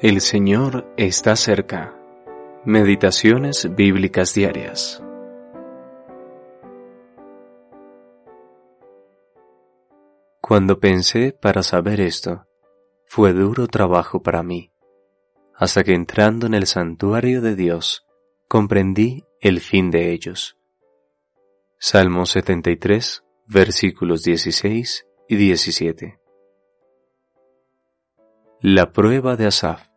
El Señor está cerca. Meditaciones bíblicas diarias. Cuando pensé para saber esto, fue duro trabajo para mí, hasta que entrando en el santuario de Dios, comprendí el fin de ellos. Salmo 73, versículos 16 y 17. La prueba de Asaf.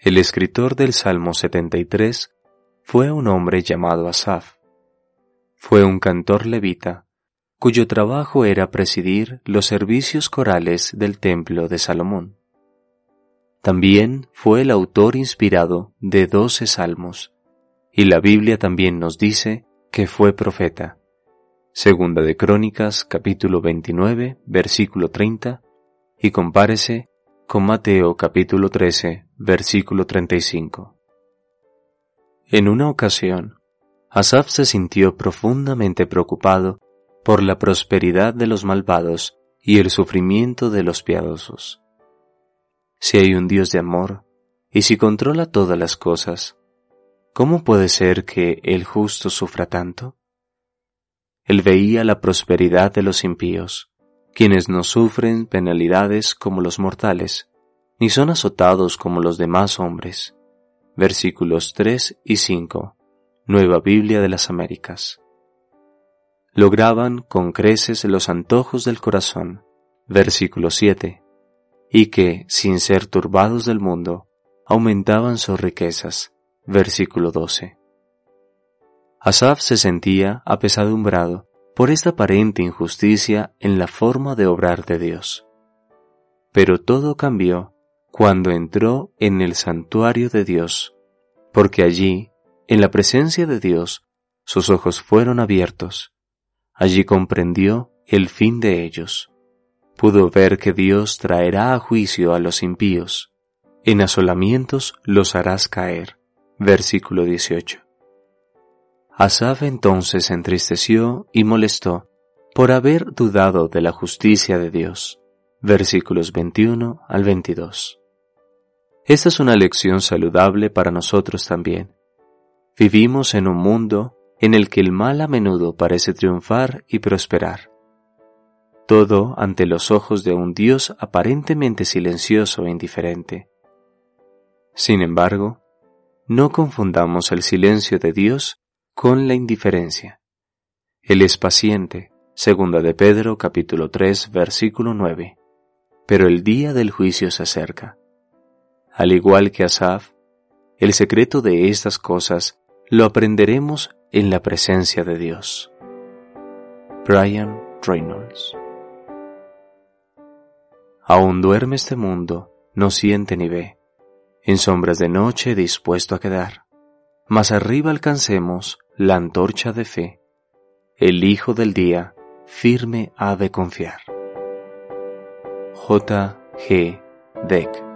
El escritor del Salmo 73 fue un hombre llamado Asaf. Fue un cantor levita, cuyo trabajo era presidir los servicios corales del templo de Salomón. También fue el autor inspirado de doce salmos, y la Biblia también nos dice que fue profeta. Segunda de Crónicas capítulo 29 versículo 30 y compárese con Mateo capítulo 13, versículo 35. En una ocasión, Asaf se sintió profundamente preocupado por la prosperidad de los malvados y el sufrimiento de los piadosos. Si hay un Dios de amor, y si controla todas las cosas, ¿cómo puede ser que el justo sufra tanto? Él veía la prosperidad de los impíos, quienes no sufren penalidades como los mortales, ni son azotados como los demás hombres. Versículos 3 y 5. Nueva Biblia de las Américas. Lograban con creces los antojos del corazón. Versículo 7. Y que, sin ser turbados del mundo, aumentaban sus riquezas. Versículo 12. Asaf se sentía apesadumbrado por esta aparente injusticia en la forma de obrar de Dios. Pero todo cambió cuando entró en el santuario de Dios, porque allí, en la presencia de Dios, sus ojos fueron abiertos. Allí comprendió el fin de ellos. Pudo ver que Dios traerá a juicio a los impíos. En asolamientos los harás caer. Versículo 18. Asaf entonces entristeció y molestó por haber dudado de la justicia de Dios. Versículos 21 al 22. Esta es una lección saludable para nosotros también. Vivimos en un mundo en el que el mal a menudo parece triunfar y prosperar. Todo ante los ojos de un Dios aparentemente silencioso e indiferente. Sin embargo, no confundamos el silencio de Dios con la indiferencia. Él es paciente, segunda de Pedro capítulo 3 versículo 9, pero el día del juicio se acerca. Al igual que Asaf, el secreto de estas cosas lo aprenderemos en la presencia de Dios. Brian Reynolds Aún duerme este mundo, no siente ni ve, en sombras de noche dispuesto a quedar, mas arriba alcancemos la antorcha de fe, el Hijo del Día firme ha de confiar. J. G. Deck